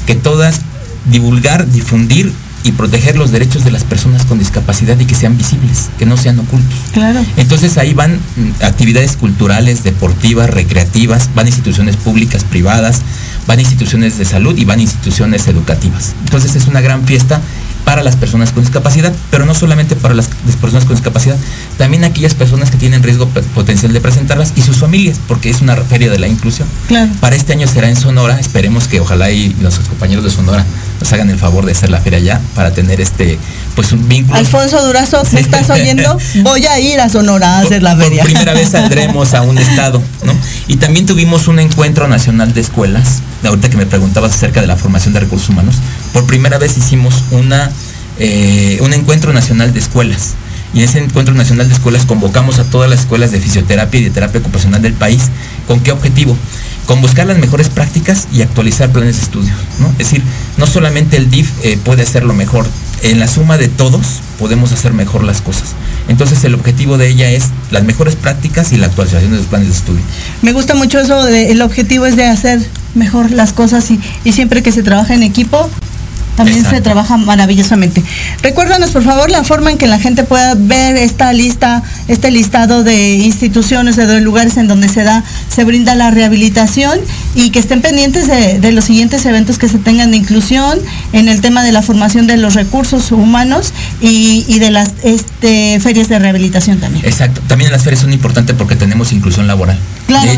Que todas divulgar, difundir y proteger los derechos de las personas con discapacidad y que sean visibles, que no sean ocultos. Claro. Entonces ahí van mm, actividades culturales, deportivas, recreativas, van instituciones públicas, privadas, van instituciones de salud y van instituciones educativas. Entonces es una gran fiesta para las personas con discapacidad, pero no solamente para las, personas con discapacidad, también aquellas personas que tienen riesgo potencial de presentarlas y sus familias, porque es una feria de la inclusión. Claro. Para este año será en Sonora, esperemos que ojalá y nuestros compañeros de Sonora nos hagan el favor de hacer la feria allá para tener este pues un vínculo. Alfonso Durazo, ¿me estás oyendo? Voy a ir a Sonora a hacer la feria. Por primera vez saldremos a un estado, ¿no? Y también tuvimos un encuentro nacional de escuelas, ahorita que me preguntabas acerca de la formación de recursos humanos, por primera vez hicimos una, eh, un encuentro nacional de escuelas. Y en ese encuentro nacional de escuelas convocamos a todas las escuelas de fisioterapia y de terapia ocupacional del país. ¿Con qué objetivo? Con buscar las mejores prácticas y actualizar planes de estudio. ¿no? Es decir, no solamente el DIF eh, puede hacerlo mejor, en la suma de todos podemos hacer mejor las cosas. Entonces el objetivo de ella es las mejores prácticas y la actualización de los planes de estudio. Me gusta mucho eso, el objetivo es de hacer mejor las cosas y, y siempre que se trabaja en equipo, también se trabaja maravillosamente. Recuérdanos, por favor, la forma en que la gente pueda ver esta lista, este listado de instituciones, de lugares en donde se da, se brinda la rehabilitación y que estén pendientes de, los siguientes eventos que se tengan de inclusión en el tema de la formación de los recursos humanos y, de las este, ferias de rehabilitación también. Exacto. También las ferias son importantes porque tenemos inclusión laboral. Claro,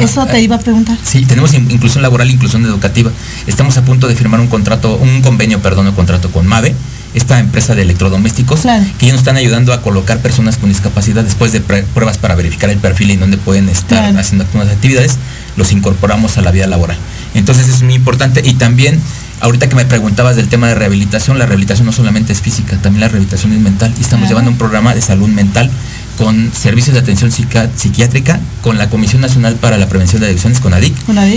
eso, te iba a preguntar. Sí, tenemos inclusión laboral, inclusión educativa. Estamos a punto de firmar un contrato, un convenio, perdón, un contrato con MAVE, esta empresa de electrodomésticos, que ellos nos están ayudando a colocar personas con discapacidad después de pruebas para verificar el perfil y dónde pueden estar haciendo algunas actividades, los incorporamos a la vida laboral. Entonces es muy importante. Y también ahorita que me preguntabas del tema de rehabilitación, la rehabilitación no solamente es física, también la rehabilitación es mental. Y estamos llevando un programa de salud mental con servicios de atención psiquiátrica, con la Comisión Nacional para la Prevención de Adicciones, con ADIC,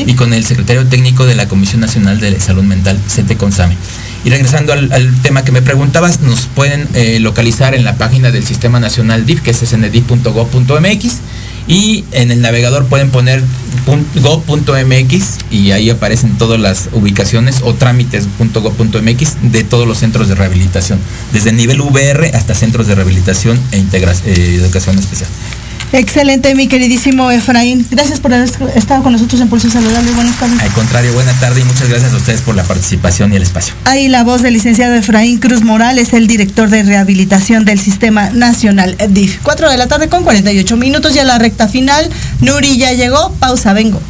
y con el secretario técnico de la Comisión Nacional de Salud Mental, CT Consame. Y regresando al, tema que me preguntabas, nos pueden eh, localizar en la página del Sistema Nacional DIF, que es sndif.gov.mx y en el navegador pueden poner go.mx y ahí aparecen todas las ubicaciones o trámites.go.mx de todos los centros de rehabilitación, desde nivel VR hasta centros de rehabilitación e integración, eh, educación especial. Excelente, mi queridísimo Efraín. Gracias por haber estado con nosotros en Pulso Saludable. Buenas tardes. Al contrario, buena tarde y muchas gracias a ustedes por la participación y el espacio. Ahí la voz del licenciado Efraín Cruz Morales, el director de rehabilitación del Sistema Nacional DIF. 4 de la tarde con 48 minutos, ya la recta final. Nuri ya llegó, pausa, vengo.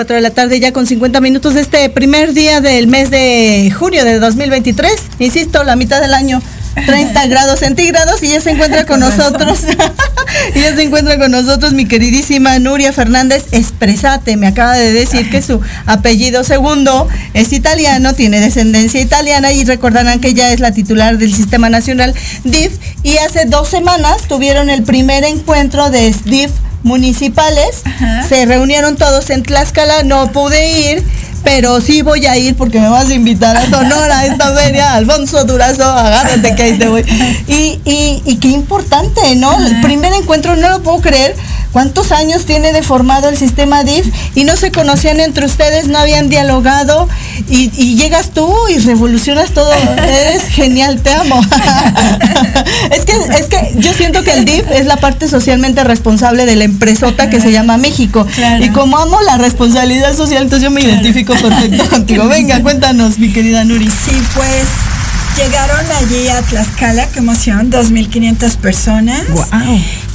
4 de la tarde ya con 50 minutos este primer día del mes de junio de 2023. Insisto, la mitad del año, 30 grados centígrados y ya se encuentra con nosotros y ya se encuentra con nosotros mi queridísima Nuria Fernández Expresate. Me acaba de decir que su apellido segundo es italiano, tiene descendencia italiana y recordarán que ella es la titular del Sistema Nacional DIF y hace dos semanas tuvieron el primer encuentro de DIF municipales. Se reunieron todos en Tlaxcala, no pude ir pero sí voy a ir porque me vas a invitar a Sonora, a esta feria, Alfonso Durazo, agárrate que ahí te voy. Y, y, y qué importante, ¿no? El primer encuentro, no lo puedo creer, ¿Cuántos años tiene de formado el sistema DIF? Y no se conocían entre ustedes, no habían dialogado y, llegas tú y revolucionas todo. Eres genial, te amo. es, que, es que yo siento que el DIF es la parte socialmente responsable de la empresota que se llama México. Y como amo la responsabilidad social, entonces yo me identifico perfecto contigo. Venga, cuéntanos, mi querida Nuri. Sí, pues Llegaron allí a Tlaxcala, qué emoción, 2.500 personas.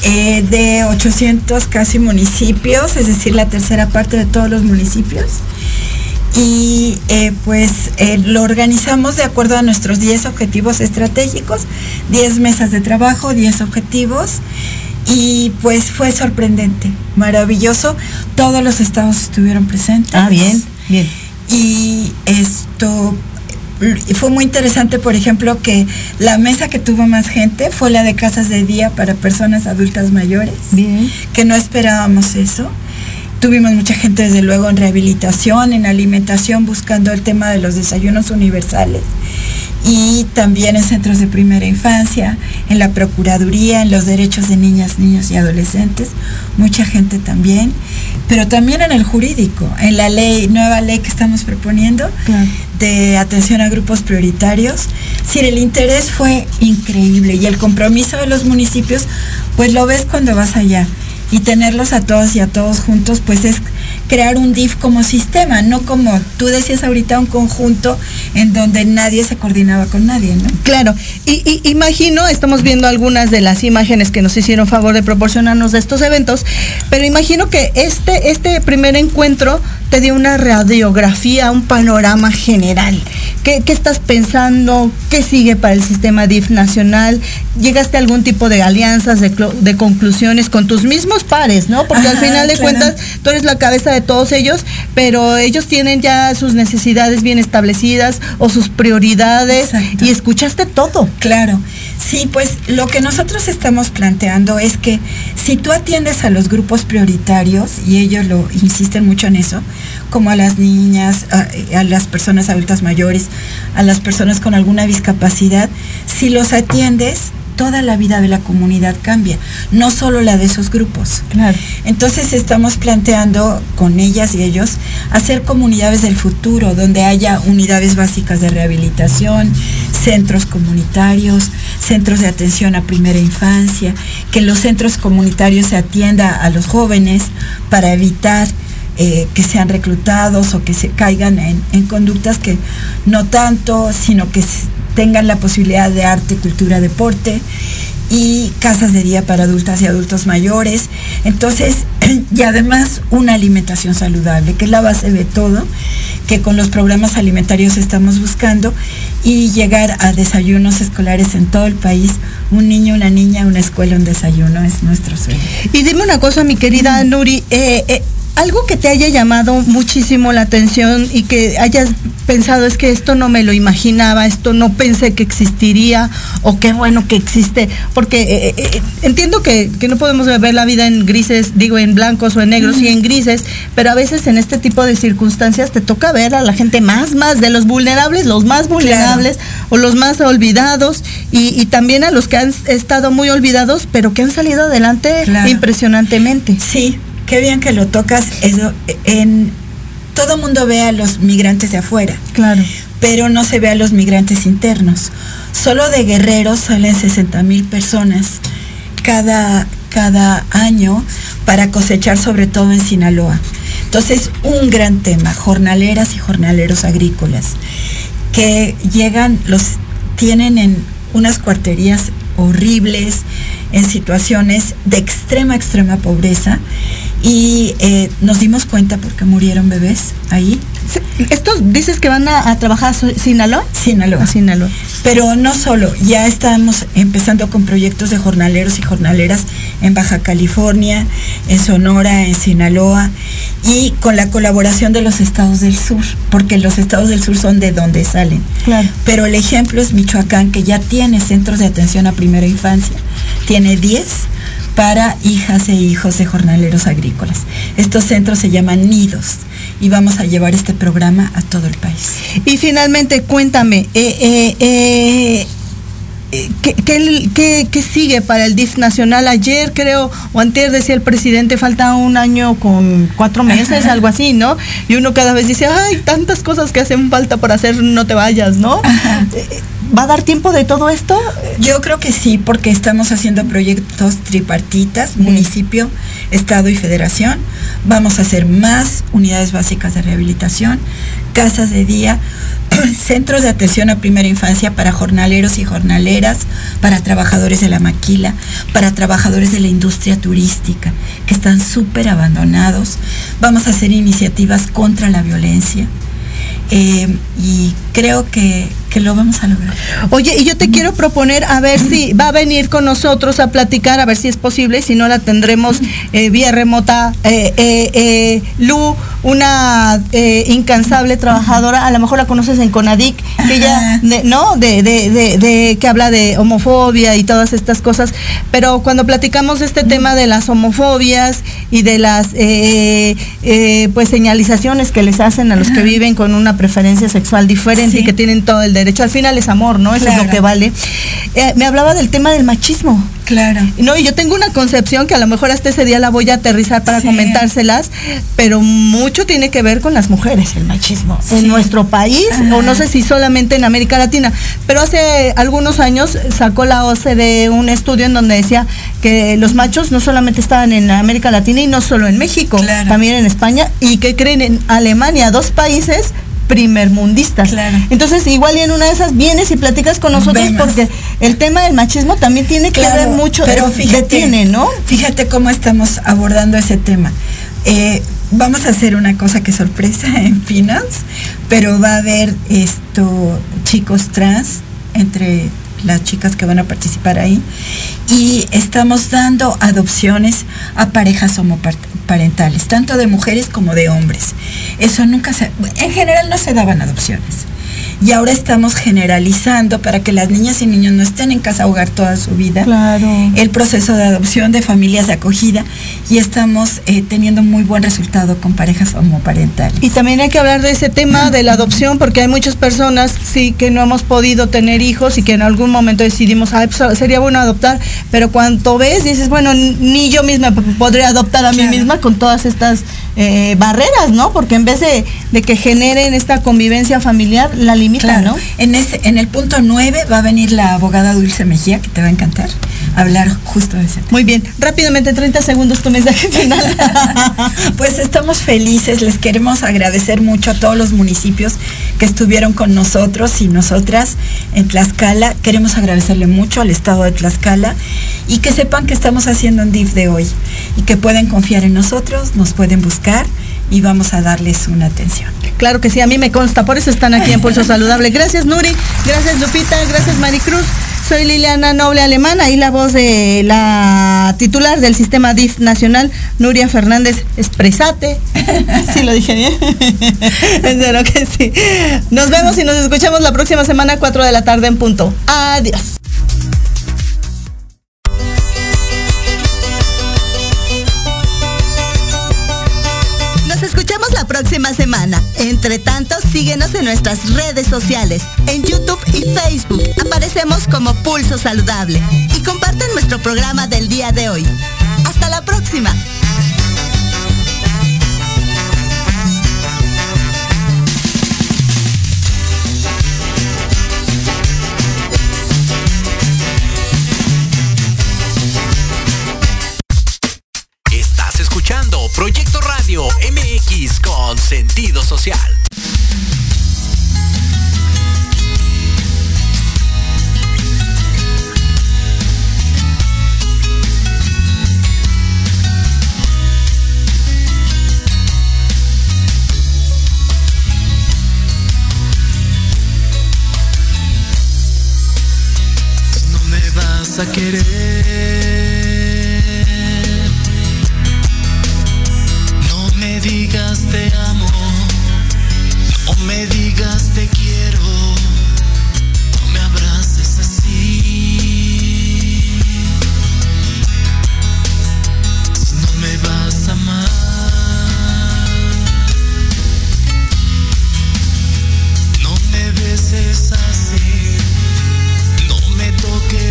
Eh, de 800 casi municipios, es decir, la tercera parte de todos los municipios. Y eh, pues eh, lo organizamos de acuerdo a nuestros 10 objetivos estratégicos, 10 mesas de trabajo, 10 objetivos. Y pues fue sorprendente, maravilloso. Todos los estados estuvieron presentes. Ah, bien, bien. Y esto fue muy interesante, por ejemplo, que la mesa que tuvo más gente fue la de casas de día para personas adultas mayores, Bien. que no esperábamos eso. Tuvimos mucha gente, desde luego, en rehabilitación, en alimentación, buscando el tema de los desayunos universales. Y también en centros de primera infancia, en la Procuraduría, en los derechos de niñas, niños y adolescentes, mucha gente también, pero también en el jurídico, en la ley, nueva ley que estamos proponiendo de atención a grupos prioritarios. Sí, el interés fue increíble y el compromiso de los municipios, pues lo ves cuando vas allá y tenerlos a todos y a todos juntos, pues es crear un DIF como sistema, no como tú decías ahorita un conjunto en donde nadie se coordinaba con nadie, ¿no? Claro, y, imagino, estamos viendo algunas de las imágenes que nos hicieron favor de proporcionarnos de estos eventos, pero imagino que este, este primer encuentro te dio una radiografía, un panorama general. ¿Qué, estás pensando? ¿Qué sigue para el sistema DIF nacional? ¿Llegaste a algún tipo de alianzas, de, conclusiones con tus mismos pares, no? Porque al final de cuentas tú eres la cabeza de todos ellos, pero ellos tienen ya sus necesidades bien establecidas o sus prioridades y escuchaste todo. Claro. Sí, pues lo que nosotros estamos planteando es que si tú atiendes a los grupos prioritarios, y ellos lo insisten mucho en eso, como a las niñas, a, las personas adultas mayores, a las personas con alguna discapacidad, si los atiendes, toda la vida de la comunidad cambia, no solo la de esos grupos. Claro. Entonces estamos planteando con ellas y ellos hacer comunidades del futuro, donde haya unidades básicas de rehabilitación, centros comunitarios, centros de atención a primera infancia, que en los centros comunitarios se atienda a los jóvenes para evitar eh, que sean reclutados o que se caigan en, conductas que no tanto, sino que tengan la posibilidad de arte, cultura, deporte y casas de día para adultas y adultos mayores. Entonces, y además una alimentación saludable, que es la base de todo, que con los programas alimentarios estamos buscando y llegar a desayunos escolares en todo el país. Un niño, una niña, una escuela, un desayuno es nuestro sueño. Y dime una cosa, mi querida Nuri, eh, eh, algo que te haya llamado muchísimo la atención y que hayas pensado es que esto no me lo imaginaba, esto no pensé que existiría o qué bueno que existe, porque eh, eh, eh, entiendo que, no podemos ver la vida en grises, digo en blancos o en negros y en grises, pero a veces en este tipo de circunstancias te toca ver a la gente más, más de los vulnerables, los más vulnerables o los más olvidados y, también a los que han estado muy olvidados, pero que han salido adelante impresionantemente. Sí, qué bien que lo tocas. Eso, en, todo mundo ve a los migrantes de afuera. Claro. Pero no se ve a los migrantes internos. Solo de guerreros salen 60 mil personas cada, cada año para cosechar, sobre todo en Sinaloa. Entonces, un gran tema, jornaleras y jornaleros agrícolas, que llegan, los tienen en unas cuarterías horribles, en situaciones de extrema, extrema pobreza. Y eh, nos dimos cuenta porque murieron bebés ahí. ¿Estos dices que van a, trabajar a Sinaloa? Sinaloa. Sinaloa. Pero no solo, ya estamos empezando con proyectos de jornaleros y jornaleras en Baja California, en Sonora, en Sinaloa y con la colaboración de los estados del sur, porque los estados del sur son de donde salen. Claro. Pero el ejemplo es Michoacán, que ya tiene centros de atención a primera infancia tiene 10 para hijas e hijos de jornaleros agrícolas. Estos centros se llaman nidos y vamos a llevar este programa a todo el país. Y finalmente, cuéntame, eh, eh, eh, ¿qué, sigue para el DIF nacional? Ayer creo, o antes decía el presidente, falta un año con cuatro meses, algo así, ¿no? Y uno cada vez dice, ay, tantas cosas que hacen falta por hacer, no te vayas, ¿no? ¿Va a dar tiempo de todo esto? Yo creo que sí, porque estamos haciendo proyectos tripartitas, municipio, Estado y Federación. Vamos a hacer más unidades básicas de rehabilitación, casas de día, centros de atención a primera infancia para jornaleros y jornaleras, para trabajadores de la maquila, para trabajadores de la industria turística, que están súper abandonados. Vamos a hacer iniciativas contra la violencia. Eh, y creo que, lo vamos a lograr. Oye, y yo te quiero proponer a ver si va a venir con nosotros a platicar, a ver si es posible, si no la tendremos eh, vía remota. Eh, Lu, una incansable trabajadora, a lo mejor la conoces en Conadic, que ella, ¿no? De, de, que habla de homofobia y todas estas cosas, pero cuando platicamos de este tema de las homofobias y de las pues señalizaciones que les hacen a los que viven con una preferencia sexual diferente y que tienen todo el derecho. Al final es amor, ¿no? Eso es lo que vale. Eh, me hablaba del tema del machismo. Claro. No, y yo tengo una concepción que a lo mejor hasta ese día la voy a aterrizar para comentárselas, pero mucho tiene que ver con las mujeres, el machismo. En nuestro país, o no sé si solamente en América Latina, pero hace algunos años sacó la OCDE un estudio en donde decía que los machos no solamente estaban en América Latina y no solo en México, también en España, y que creen en Alemania, dos países primer mundistas. Entonces, igual y en una de esas vienes y platicas con nosotros porque el tema del machismo también tiene que ver mucho, pero fíjate, ¿no? Fíjate cómo estamos abordando ese tema. Eh, vamos a hacer una cosa que sorpresa en Finance, pero va a haber esto chicos trans entre las chicas que van a participar ahí y estamos dando adopciones a parejas homoparentales, tanto de mujeres como de hombres. Eso nunca se, en general no se daban adopciones y ahora estamos generalizando para que las niñas y niños no estén en casa hogar toda su vida. Claro. El proceso de adopción de familias de acogida y estamos eh, teniendo muy buen resultado con parejas homoparentales. Y también hay que hablar de ese tema de la adopción porque hay muchas personas sí que no hemos podido tener hijos y que en algún momento decidimos, Ay, pues, sería bueno adoptar, pero cuando ves dices, bueno, ni yo misma podría adoptar a mí misma con todas estas eh, barreras, ¿no? Porque en vez de, de, que generen esta convivencia familiar, la limita, ¿no? En, ese, en el punto 9 va a venir la abogada Dulce Mejía, que te va a encantar, hablar justo de ese tema. Muy bien, rápidamente, 30 segundos tu mensaje final. pues estamos felices, les queremos agradecer mucho a todos los municipios que estuvieron con nosotros y nosotras en Tlaxcala. Queremos agradecerle mucho al Estado de Tlaxcala y que sepan que estamos haciendo un DIF de hoy y que pueden confiar en nosotros, nos pueden buscar y vamos a darles una atención. Claro que sí, a mí me consta, por eso están aquí en Pulso Saludable. Gracias Nuri, gracias Lupita, gracias Maricruz. Soy Liliana Noble Alemana y la voz de la titular del sistema DIF nacional, Nuria Fernández Expresate. Sí, lo dije bien. En que sí. Nos vemos y nos escuchamos la próxima semana, 4 de la tarde en punto. Adiós. Entre tanto, síguenos en nuestras redes sociales, en YouTube y Facebook. Aparecemos como Pulso Saludable. Y comparten nuestro programa del día de hoy. Hasta la próxima. Proyecto Radio MX con sentido social.